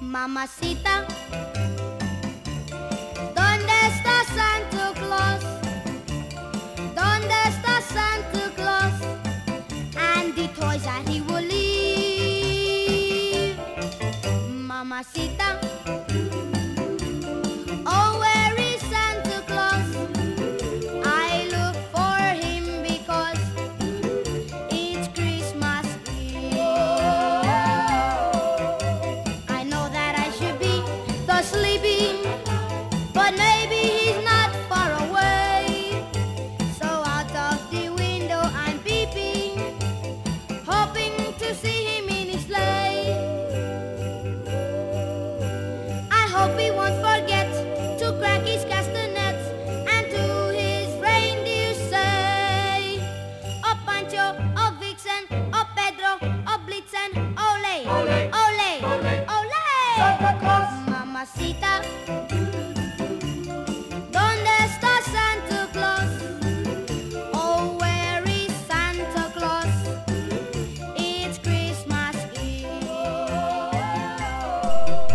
Mamacita,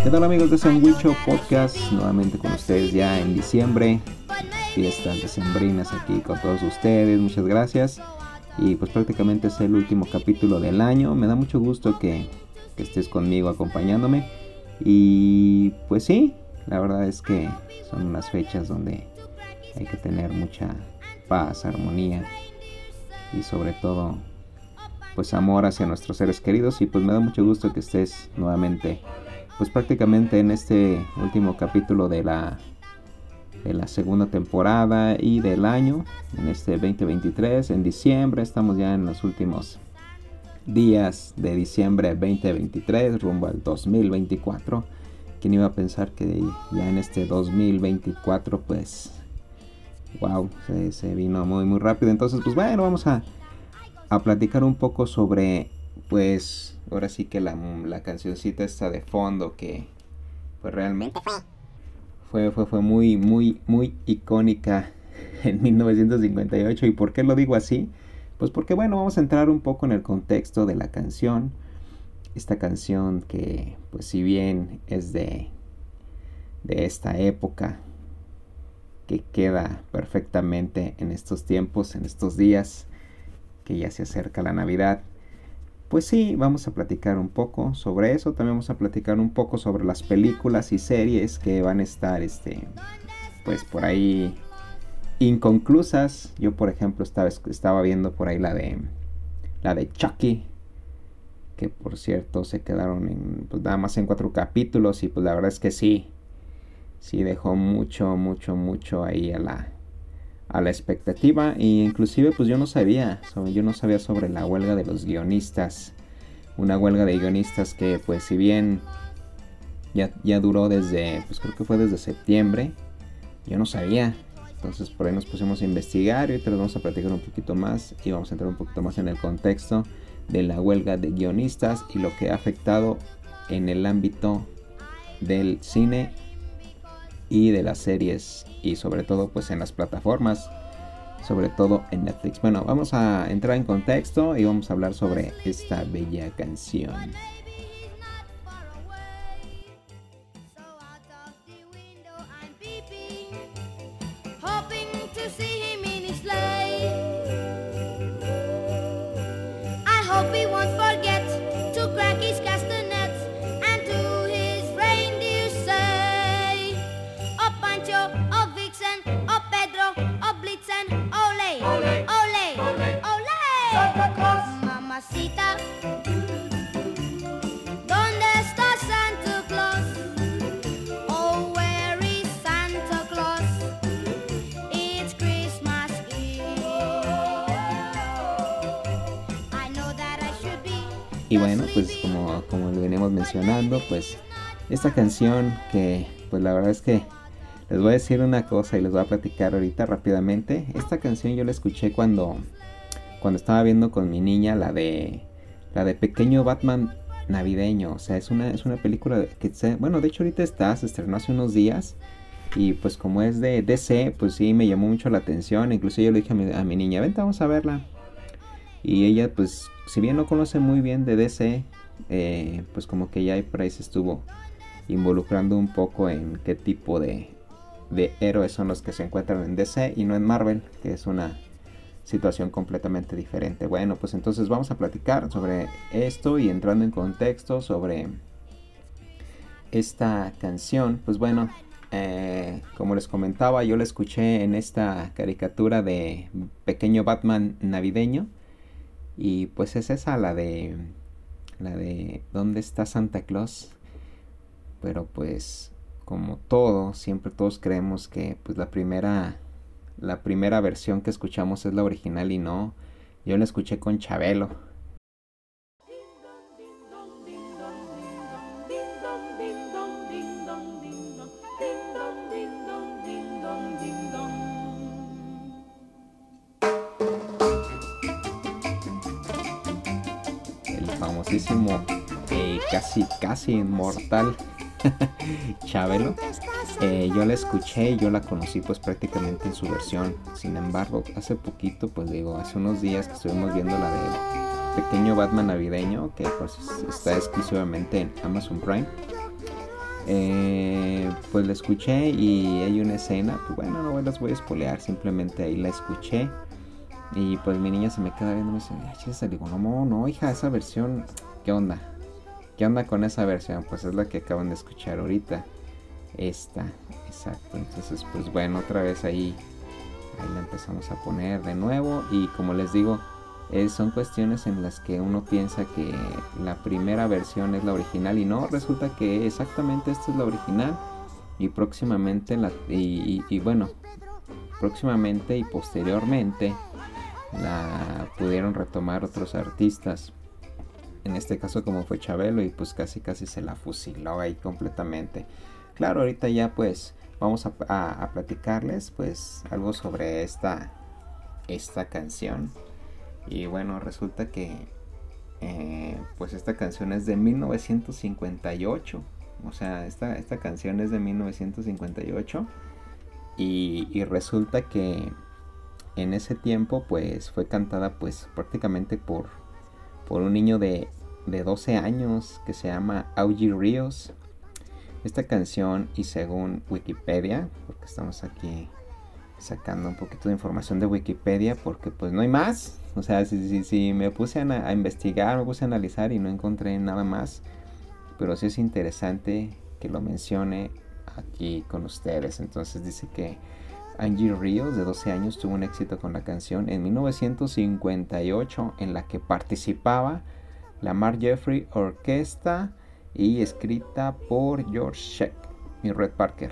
¿Qué tal amigos de Sandwicho Podcast? Nuevamente con ustedes ya en diciembre. Fiestas decembrinas aquí con todos ustedes. Muchas gracias. Y pues prácticamente es el último capítulo del año. Me da mucho gusto que, que estés conmigo acompañándome. Y pues sí, la verdad es que son unas fechas donde hay que tener mucha paz, armonía y sobre todo pues amor hacia nuestros seres queridos y pues me da mucho gusto que estés nuevamente pues prácticamente en este último capítulo de la de la segunda temporada y del año en este 2023 en diciembre estamos ya en los últimos días de diciembre 2023 rumbo al 2024 quién iba a pensar que ya en este 2024 pues wow se, se vino muy muy rápido entonces pues bueno vamos a a platicar un poco sobre, pues, ahora sí que la, la cancioncita esta de fondo que, pues realmente fue, fue, fue muy, muy, muy icónica en 1958. ¿Y por qué lo digo así? Pues porque, bueno, vamos a entrar un poco en el contexto de la canción. Esta canción que, pues, si bien es de, de esta época, que queda perfectamente en estos tiempos, en estos días, que ya se acerca la Navidad. Pues sí, vamos a platicar un poco sobre eso. También vamos a platicar un poco sobre las películas y series que van a estar, este, pues por ahí inconclusas. Yo, por ejemplo, estaba, estaba viendo por ahí la de, la de Chucky, que por cierto se quedaron en, pues nada más en cuatro capítulos y pues la verdad es que sí, sí dejó mucho, mucho, mucho ahí a la, a la expectativa e inclusive pues yo no sabía yo no sabía sobre la huelga de los guionistas. Una huelga de guionistas que pues si bien ya, ya duró desde pues creo que fue desde septiembre yo no sabía. Entonces por ahí nos pusimos a investigar y les vamos a platicar un poquito más y vamos a entrar un poquito más en el contexto de la huelga de guionistas y lo que ha afectado en el ámbito del cine y de las series y sobre todo pues en las plataformas sobre todo en Netflix. Bueno vamos a entrar en contexto y vamos a hablar sobre esta bella canción y bueno pues como, como lo venimos mencionando pues esta canción que pues la verdad es que les voy a decir una cosa y les voy a platicar ahorita rápidamente. Esta canción yo la escuché cuando cuando estaba viendo con mi niña la de la de pequeño Batman navideño. O sea es una es una película que se, bueno de hecho ahorita está se estrenó hace unos días. Y pues como es de DC pues sí me llamó mucho la atención. Incluso yo le dije a mi, a mi niña vente vamos a verla y ella pues si bien no conoce muy bien de DC eh, pues como que ya Price estuvo involucrando un poco en qué tipo de, de héroes son los que se encuentran en DC y no en Marvel, que es una situación completamente diferente. Bueno, pues entonces vamos a platicar sobre esto y entrando en contexto sobre esta canción. Pues bueno, eh, como les comentaba, yo la escuché en esta caricatura de Pequeño Batman navideño. Y pues es esa la de la de ¿Dónde está Santa Claus? Pero pues como todo, siempre todos creemos que pues la primera la primera versión que escuchamos es la original y no. Yo la escuché con Chabelo. Famosísimo, eh, casi, casi inmortal Chabelo. Eh, yo la escuché, yo la conocí pues prácticamente en su versión. Sin embargo, hace poquito, pues digo, hace unos días que estuvimos viendo la de Pequeño Batman Navideño, que pues está exclusivamente en Amazon Prime. Eh, pues la escuché y hay una escena, pues bueno, no las voy a spoilear, simplemente ahí la escuché. Y pues mi niña se me queda viendo y me dice, ay, digo, no, no, hija, esa versión, ¿qué onda? ¿Qué onda con esa versión? Pues es la que acaban de escuchar ahorita. Esta, exacto. Entonces, pues bueno, otra vez ahí, ahí la empezamos a poner de nuevo. Y como les digo, eh, son cuestiones en las que uno piensa que la primera versión es la original y no, resulta que exactamente esta es la original. Y próximamente, la, y bueno, próximamente y posteriormente la pudieron retomar otros artistas en este caso como fue Chabelo y pues casi casi se la fusiló ahí completamente. Claro, ahorita ya pues vamos a, platicarles pues algo sobre esta, esta canción. Y bueno, resulta que eh, pues esta canción es de 1958. O sea, esta, esta canción es de 1958. Y, y resulta que en ese tiempo pues fue cantada pues prácticamente por por un niño de, de 12 años que se llama Augie Ríos. Esta canción y según Wikipedia, porque estamos aquí sacando un poquito de información de Wikipedia, porque pues no hay más. O sea, si, si, me puse a, a, investigar, me puse a analizar y no encontré nada más. Pero sí es interesante que lo mencione aquí con ustedes. Entonces dice que Angie Ríos, de 12 años, tuvo un éxito con la canción en 1958 en la que participaba la Mark Jeffrey Orquesta y escrita por George Sheck y Red Parker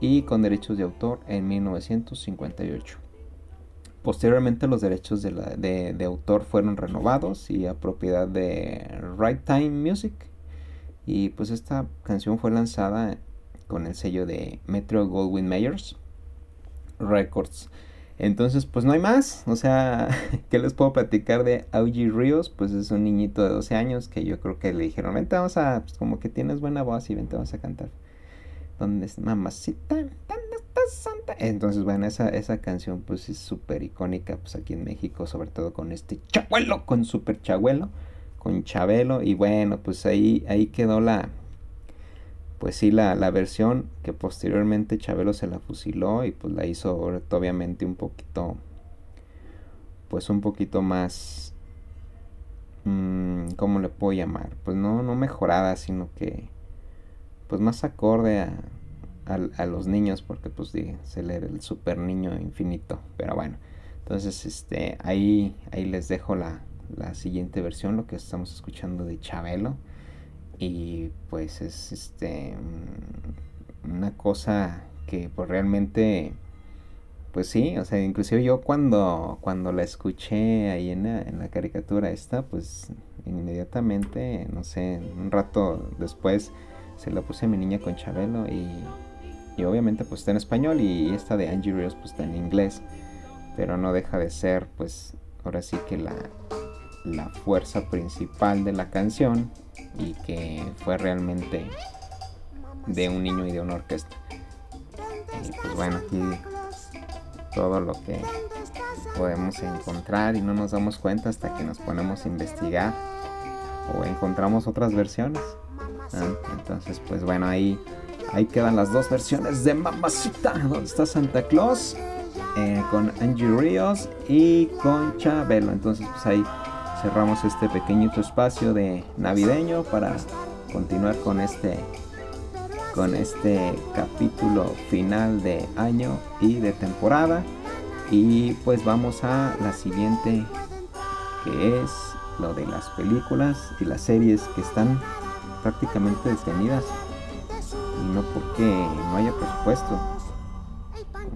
y con derechos de autor en 1958. Posteriormente los derechos de, autor fueron renovados y a propiedad de Right Time Music y pues esta canción fue lanzada con el sello de Metro Goldwyn Mayers Records. Entonces, pues no hay más. O sea, ¿qué les puedo platicar de Augie Ríos? Pues es un niñito de 12 años que yo creo que le dijeron, vente, vamos a, pues como que tienes buena voz y vente, vamos a cantar. ¿Dónde es mamacita? ¿Dónde está Santa? Entonces, bueno, esa, esa canción pues es súper icónica, pues aquí en México, sobre todo con este chabuelo, con super chabuelo, con Chabelo. Y bueno, pues ahí, ahí quedó la, pues sí, la, versión que posteriormente Chabelo se la fusiló y pues la hizo obviamente un poquito, pues un poquito más, mmm, ¿cómo le puedo llamar? Pues no, no mejorada, sino que, pues más acorde a, a, los niños, porque pues se le el super niño infinito, pero bueno, entonces este, ahí, ahí les dejo la, la siguiente versión, lo que estamos escuchando de Chabelo y pues es este mm, una cosa que pues realmente pues sí, o sea, inclusive yo cuando, cuando la escuché ahí en la, caricatura esta, pues inmediatamente, no sé, un rato después se la puse a mi niña con Chabelo y, y obviamente pues está en español y esta de Angie Rios pues está en inglés, pero no deja de ser pues ahora sí que la, la fuerza principal de la canción y que fue realmente de un niño y de una orquesta. Y pues bueno, aquí todo lo que podemos encontrar y no nos damos cuenta hasta que nos ponemos a investigar o encontramos otras versiones. Entonces, pues bueno, ahí, ahí quedan las dos versiones de Mamacita, donde está Santa Claus, eh, con Angie Ríos y con Chabelo. Entonces, pues ahí cerramos este pequeñito espacio de navideño para continuar con este con este capítulo final de año y de temporada. Y pues vamos a la siguiente que es lo de las películas y las series que están prácticamente detenidas. Y no porque no haya presupuesto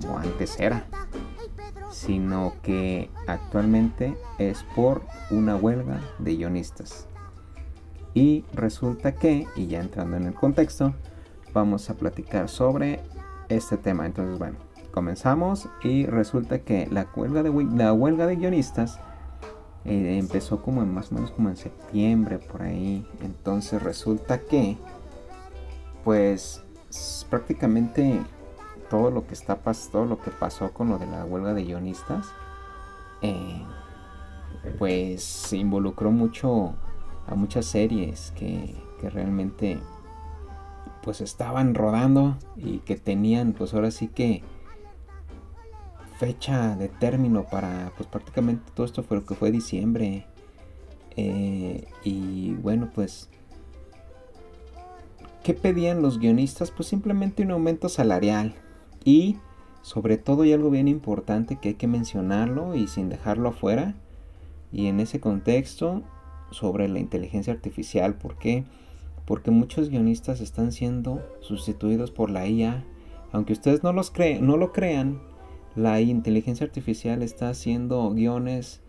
como antes era sino que actualmente es por una huelga de guionistas y resulta que y ya entrando en el contexto vamos a platicar sobre este tema entonces bueno comenzamos y resulta que la huelga de, la huelga de guionistas eh, empezó como en más o menos como en septiembre por ahí. Entonces resulta que pues prácticamente todo lo que está todo lo que pasó con lo de la huelga de guionistas eh, pues involucró mucho a muchas series que, que realmente pues estaban rodando y que tenían pues ahora sí que fecha de término para pues prácticamente todo esto fue lo que fue diciembre eh, y bueno pues ¿qué pedían los guionistas? pues simplemente un aumento salarial y sobre todo y algo bien importante que hay que mencionarlo y sin dejarlo afuera y en ese contexto sobre la inteligencia artificial ¿por qué? porque muchos guionistas están siendo sustituidos por la IA aunque ustedes no, los creen, no lo crean la inteligencia artificial está haciendo guiones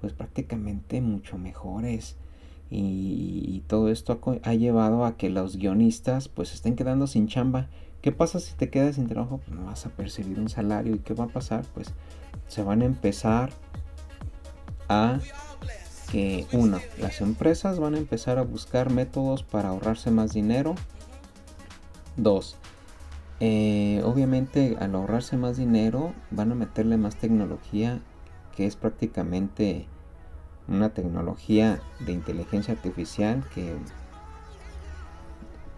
pues prácticamente mucho mejores y, todo esto ha, llevado a que los guionistas pues estén quedando sin chamba. ¿Qué pasa si te quedas sin trabajo? Pues no vas a percibir un salario y ¿qué va a pasar? Pues se van a empezar a que uno, las empresas van a empezar a buscar métodos para ahorrarse más dinero. Dos, eh, obviamente al ahorrarse más dinero van a meterle más tecnología que es prácticamente una tecnología de inteligencia artificial que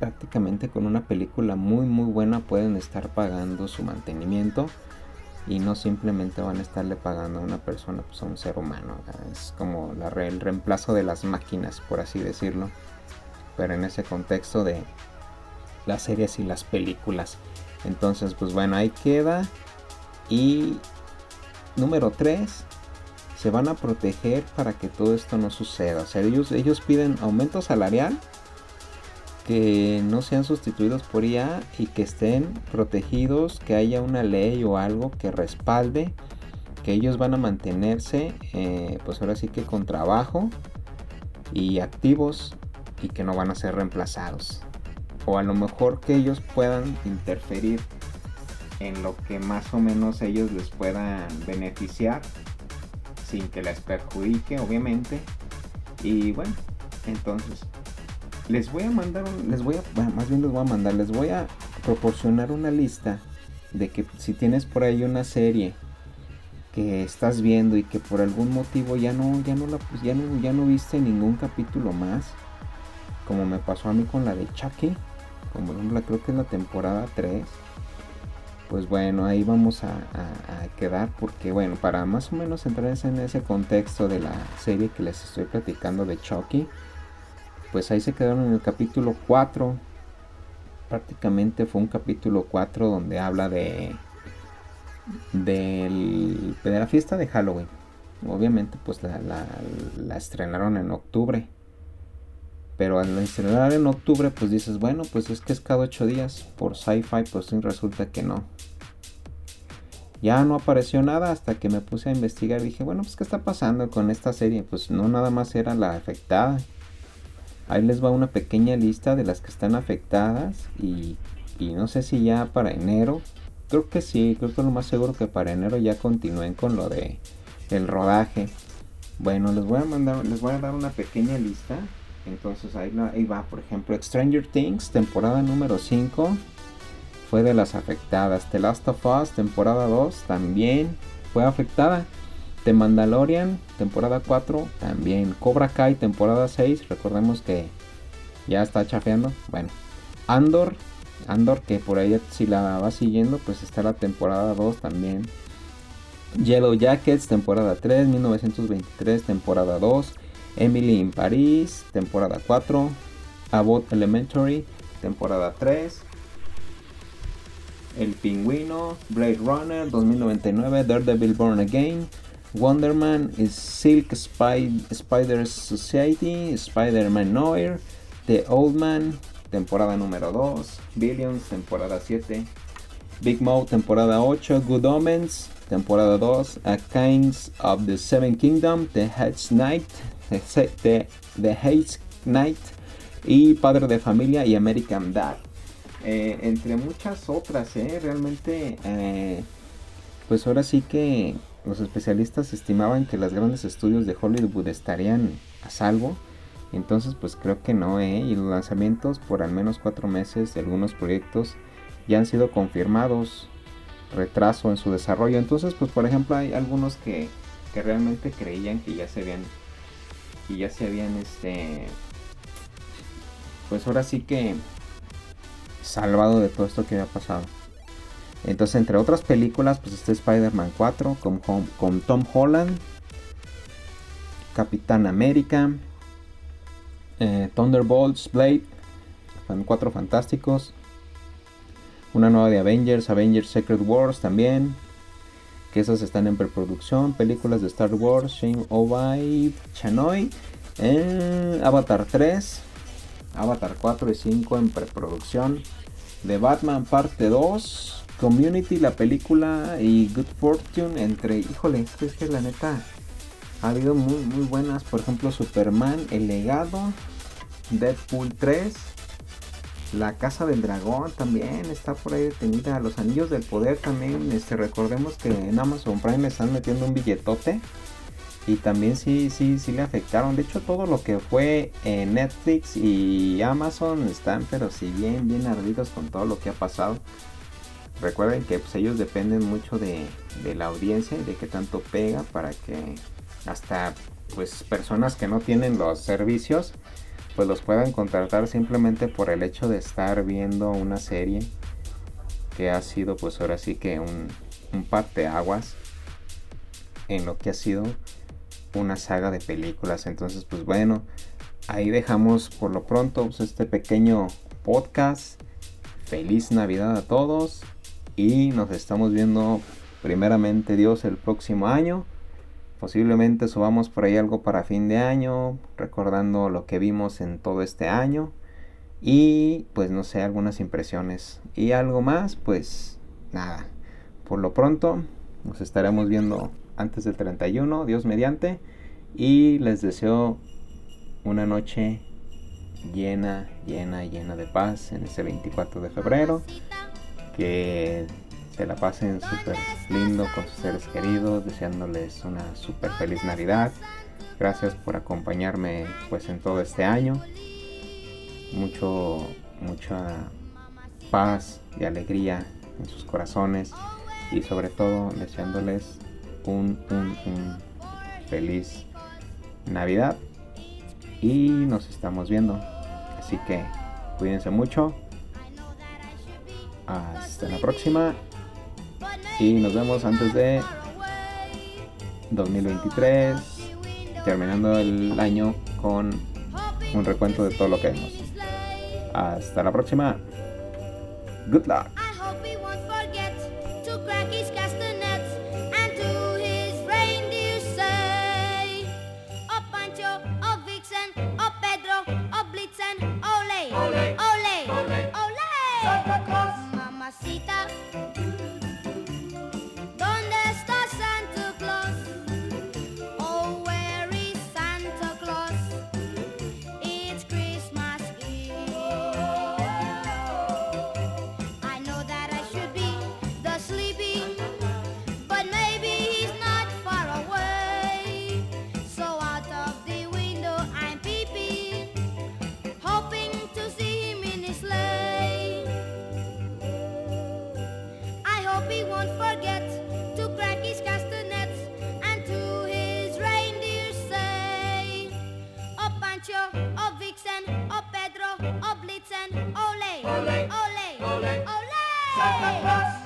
prácticamente con una película muy muy buena pueden estar pagando su mantenimiento y no simplemente van a estarle pagando a una persona, pues a un ser humano. Es como la, el reemplazo de las máquinas, por así decirlo. Pero en ese contexto de las series y las películas. Entonces, pues bueno, ahí queda. Y número 3, se van a proteger para que todo esto no suceda. O sea, ellos, ellos piden aumento salarial, que no sean sustituidos por IA y que estén protegidos, que haya una ley o algo que respalde que ellos van a mantenerse, eh, pues ahora sí que con trabajo y activos y que no van a ser reemplazados. O a lo mejor que ellos puedan interferir en lo que más o menos ellos les puedan beneficiar sin que les perjudique obviamente. Y bueno entonces les voy a mandar les voy a más bien les voy a mandar les voy a proporcionar una lista de que si tienes por ahí una serie que estás viendo y que por algún motivo ya no ya no la ya no ya no viste ningún capítulo más como me pasó a mí con la de Chucky como la creo que es la temporada 3 pues bueno ahí vamos a, quedar porque bueno para más o menos entrar en ese contexto de la serie que les estoy platicando de Chucky pues ahí se quedaron en el capítulo 4 prácticamente fue un capítulo 4 donde habla de de la fiesta de Halloween obviamente pues la estrenaron en octubre pero al estrenar en octubre, pues dices, bueno, pues es que es cada 8 días. Por sci-fi, pues resulta que no. Ya no apareció nada hasta que me puse a investigar. Dije, bueno, pues ¿qué está pasando con esta serie? Pues no nada más era la afectada. Ahí les va una pequeña lista de las que están afectadas. Y, no sé si ya para enero. Creo que sí, creo que lo más seguro que para enero ya continúen con lo de el rodaje. Bueno, les voy a mandar, les voy a dar una pequeña lista entonces ahí, va, por ejemplo, Stranger Things, temporada número 5, fue de las afectadas. The Last of Us, temporada 2, también fue afectada. The Mandalorian, temporada 4, también Cobra Kai, temporada 6, recordemos que ya está chafeando. Bueno, Andor, Andor que por ahí si la va siguiendo, pues está la temporada 2 también. Yellow Jackets, temporada 3, 1923, temporada 2. Emily in Paris, temporada 4. Abbott Elementary, temporada 3. El Pingüino, Blade Runner 2099, Daredevil Born Again, Wonder Man, Silk Spider Society, Spider-Man Noir, The Old Man, temporada número 2, Billions, temporada 7, Big Mouth, temporada 8, Good Omens, temporada 2, A Kings of the Seven Kingdom, The Hedge Knight, The, the Hedge Knight y Padre de Familia y American Dad. Eh, entre muchas otras, eh, realmente, eh, pues ahora sí que los especialistas estimaban que los grandes estudios de Hollywood estarían a salvo. Entonces, pues creo que no, ¿eh? Y los lanzamientos por al menos cuatro meses de algunos proyectos ya han sido confirmados. Retraso en su desarrollo. Entonces, pues por ejemplo, hay algunos que, que realmente creían que ya se habían. Que ya se habían este. Pues ahora sí que salvado de todo esto que había pasado. Entonces, entre otras películas, pues está Spider-Man 4 con, con, Tom Holland, Capitán América, eh, Thunderbolts, Blade, son cuatro fantásticos. Una nueva de Avengers, Avengers Secret Wars también. Que esas están en preproducción. Películas de Star Wars, Shane Obai, Chanoy. Eh, Avatar 3, Avatar 4 y 5 en preproducción. The Batman parte 2. Community, la película y Good Fortune entre, híjole, es que la neta ha habido muy, muy buenas, por ejemplo Superman, El Legado, Deadpool 3, La Casa del Dragón también está por ahí detenida, Los Anillos del Poder también, este, recordemos que en Amazon Prime están metiendo un billetote y también sí, sí, sí le afectaron. De hecho, todo lo que fue en Netflix y Amazon están, pero si bien, bien ardidos con todo lo que ha pasado. Recuerden que pues, ellos dependen mucho de, la audiencia y de qué tanto pega para que hasta pues personas que no tienen los servicios pues los puedan contratar simplemente por el hecho de estar viendo una serie que ha sido pues ahora sí que un, un aguas en lo que ha sido una saga de películas. Entonces pues bueno ahí dejamos por lo pronto pues, este pequeño podcast. Feliz navidad a todos y nos estamos viendo primeramente Dios el próximo año. Posiblemente subamos por ahí algo para fin de año, recordando lo que vimos en todo este año. Y pues no sé, algunas impresiones. Y algo más, pues nada. Por lo pronto, nos estaremos viendo antes del 31, Dios mediante. Y les deseo una noche llena, llena, llena de paz en ese 24 de febrero que se la pasen súper lindo con sus seres queridos, deseándoles una súper feliz Navidad. Gracias por acompañarme pues en todo este año. Mucho, mucha paz y alegría en sus corazones y sobre todo deseándoles un, un, un feliz Navidad y nos estamos viendo. Así que cuídense mucho hasta la próxima. Y nos vemos antes de 2023. Terminando el año con un recuento de todo lo que vemos. Hasta la próxima. Good luck. Olé! Olé! Olé! Olé! Olé! Santa Claus!